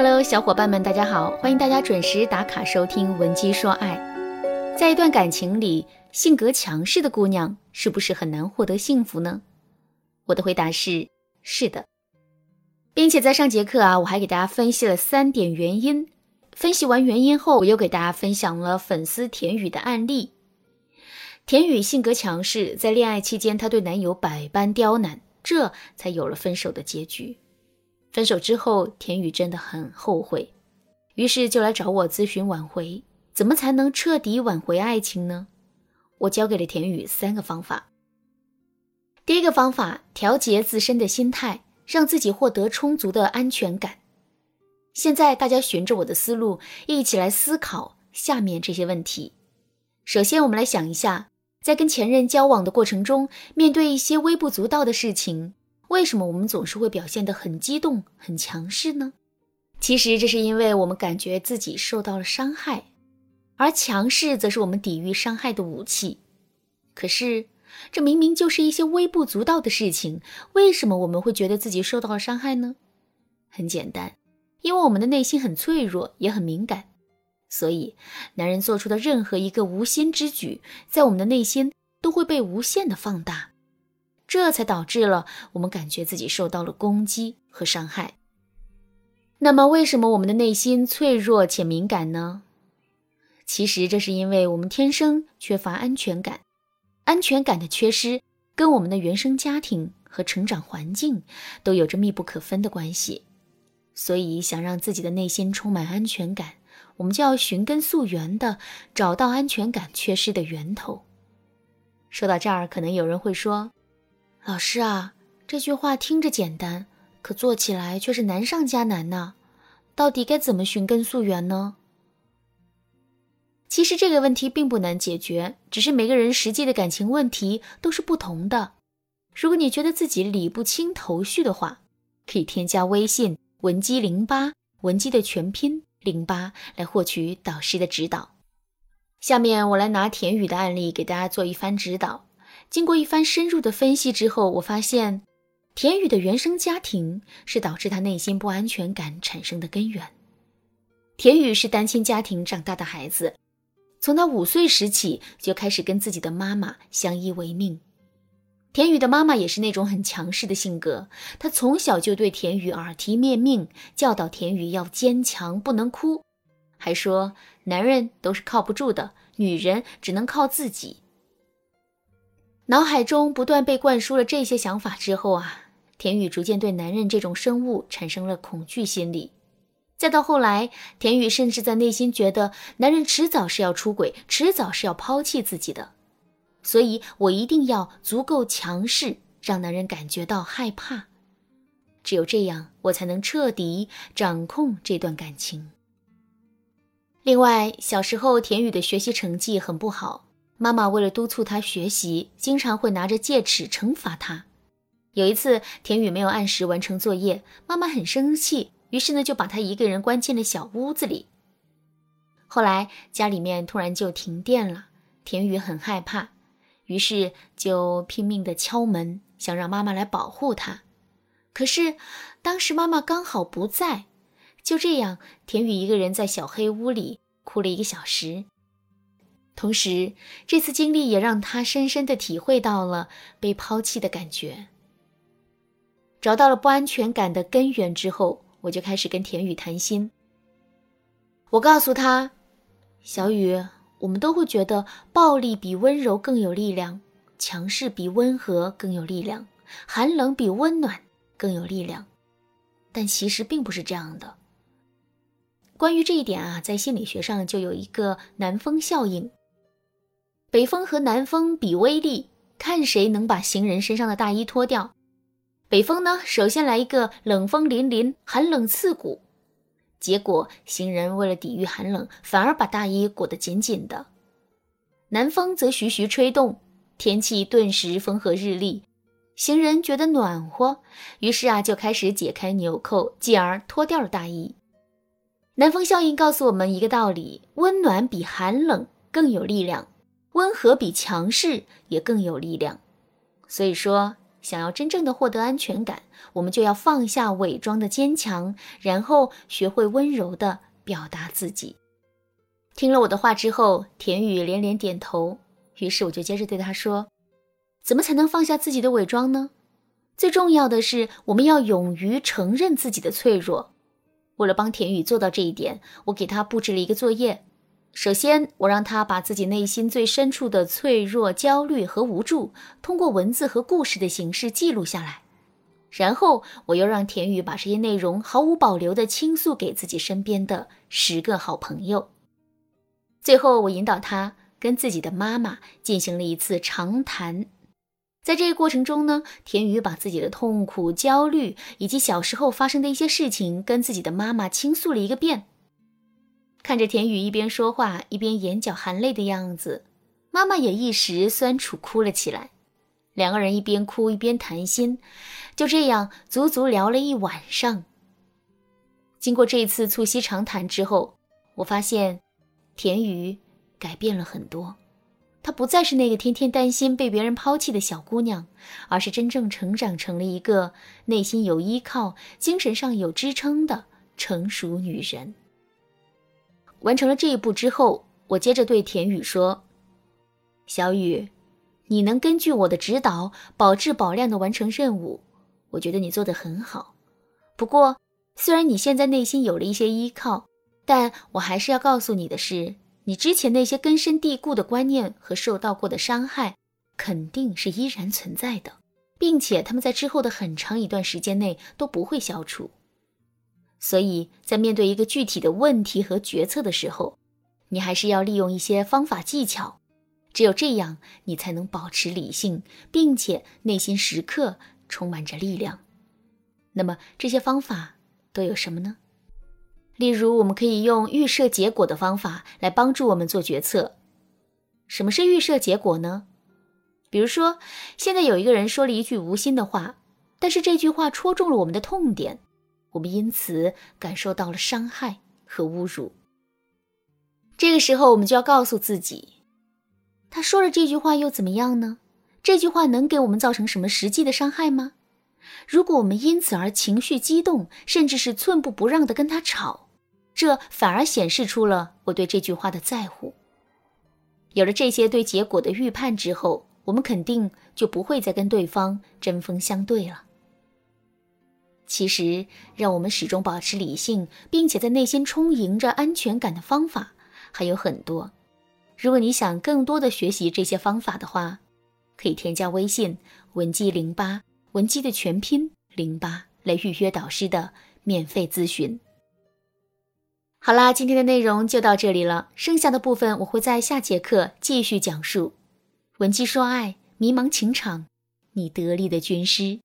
Hello，小伙伴们，大家好！欢迎大家准时打卡收听《文姬说爱》。在一段感情里，性格强势的姑娘是不是很难获得幸福呢？我的回答是是的，并且在上节课啊，我还给大家分析了三点原因。分析完原因后，我又给大家分享了粉丝田雨的案例。田雨性格强势，在恋爱期间，她对男友百般刁难，这才有了分手的结局。分手之后，田雨真的很后悔，于是就来找我咨询挽回，怎么才能彻底挽回爱情呢？我教给了田雨三个方法。第一个方法，调节自身的心态，让自己获得充足的安全感。现在大家循着我的思路，一起来思考下面这些问题。首先，我们来想一下，在跟前任交往的过程中，面对一些微不足道的事情。为什么我们总是会表现得很激动、很强势呢？其实这是因为我们感觉自己受到了伤害，而强势则是我们抵御伤害的武器。可是，这明明就是一些微不足道的事情，为什么我们会觉得自己受到了伤害呢？很简单，因为我们的内心很脆弱，也很敏感，所以男人做出的任何一个无心之举，在我们的内心都会被无限的放大。这才导致了我们感觉自己受到了攻击和伤害。那么，为什么我们的内心脆弱且敏感呢？其实，这是因为我们天生缺乏安全感。安全感的缺失跟我们的原生家庭和成长环境都有着密不可分的关系。所以，想让自己的内心充满安全感，我们就要寻根溯源的找到安全感缺失的源头。说到这儿，可能有人会说。老师啊，这句话听着简单，可做起来却是难上加难呐。到底该怎么寻根溯源呢？其实这个问题并不难解决，只是每个人实际的感情问题都是不同的。如果你觉得自己理不清头绪的话，可以添加微信文姬零八，文姬的全拼零八，来获取导师的指导。下面我来拿田雨的案例给大家做一番指导。经过一番深入的分析之后，我发现，田雨的原生家庭是导致他内心不安全感产生的根源。田雨是单亲家庭长大的孩子，从他五岁时起就开始跟自己的妈妈相依为命。田雨的妈妈也是那种很强势的性格，她从小就对田雨耳提面命，教导田雨要坚强，不能哭，还说男人都是靠不住的，女人只能靠自己。脑海中不断被灌输了这些想法之后啊，田雨逐渐对男人这种生物产生了恐惧心理。再到后来，田雨甚至在内心觉得男人迟早是要出轨，迟早是要抛弃自己的。所以我一定要足够强势，让男人感觉到害怕。只有这样，我才能彻底掌控这段感情。另外，小时候田雨的学习成绩很不好。妈妈为了督促他学习，经常会拿着戒尺惩罚他。有一次，田雨没有按时完成作业，妈妈很生气，于是呢就把他一个人关进了小屋子里。后来家里面突然就停电了，田雨很害怕，于是就拼命的敲门，想让妈妈来保护他。可是当时妈妈刚好不在，就这样，田雨一个人在小黑屋里哭了一个小时。同时，这次经历也让他深深的体会到了被抛弃的感觉。找到了不安全感的根源之后，我就开始跟田雨谈心。我告诉他：“小雨，我们都会觉得暴力比温柔更有力量，强势比温和更有力量，寒冷比温暖更有力量。但其实并不是这样的。关于这一点啊，在心理学上就有一个南风效应。”北风和南风比威力，看谁能把行人身上的大衣脱掉。北风呢，首先来一个冷风凛凛，寒冷刺骨，结果行人为了抵御寒冷，反而把大衣裹得紧紧的。南风则徐徐吹动，天气顿时风和日丽，行人觉得暖和，于是啊就开始解开纽扣，继而脱掉了大衣。南风效应告诉我们一个道理：温暖比寒冷更有力量。温和比强势也更有力量，所以说想要真正的获得安全感，我们就要放下伪装的坚强，然后学会温柔的表达自己。听了我的话之后，田雨连连点头。于是我就接着对他说：“怎么才能放下自己的伪装呢？最重要的是，我们要勇于承认自己的脆弱。为了帮田雨做到这一点，我给他布置了一个作业。首先，我让他把自己内心最深处的脆弱、焦虑和无助，通过文字和故事的形式记录下来。然后，我又让田宇把这些内容毫无保留地倾诉给自己身边的十个好朋友。最后，我引导他。”跟自己的妈妈进行了一次长谈，在这个过程中呢，田宇把自己的痛苦、焦虑以及小时候发生的一些事情跟自己的妈妈倾诉了一个遍。看着田雨一边说话一边眼角含泪的样子，妈妈也一时酸楚哭了起来。两个人一边哭一边谈心，就这样足足聊了一晚上。经过这一次促膝长谈之后，我发现田雨。改变了很多，她不再是那个天天担心被别人抛弃的小姑娘，而是真正成长成了一个内心有依靠、精神上有支撑的成熟女人。完成了这一步之后，我接着对田雨说：“小雨，你能根据我的指导，保质保量的完成任务，我觉得你做得很好。不过，虽然你现在内心有了一些依靠，但我还是要告诉你的是。”你之前那些根深蒂固的观念和受到过的伤害，肯定是依然存在的，并且他们在之后的很长一段时间内都不会消除。所以在面对一个具体的问题和决策的时候，你还是要利用一些方法技巧，只有这样，你才能保持理性，并且内心时刻充满着力量。那么这些方法都有什么呢？例如，我们可以用预设结果的方法来帮助我们做决策。什么是预设结果呢？比如说，现在有一个人说了一句无心的话，但是这句话戳中了我们的痛点，我们因此感受到了伤害和侮辱。这个时候，我们就要告诉自己，他说了这句话又怎么样呢？这句话能给我们造成什么实际的伤害吗？如果我们因此而情绪激动，甚至是寸步不让的跟他吵，这反而显示出了我对这句话的在乎。有了这些对结果的预判之后，我们肯定就不会再跟对方针锋相对了。其实，让我们始终保持理性，并且在内心充盈着安全感的方法还有很多。如果你想更多的学习这些方法的话，可以添加微信文姬零八，文姬的全拼零八，来预约导师的免费咨询。好啦，今天的内容就到这里了，剩下的部分我会在下节课继续讲述。文姬说爱，迷茫情场，你得力的军师。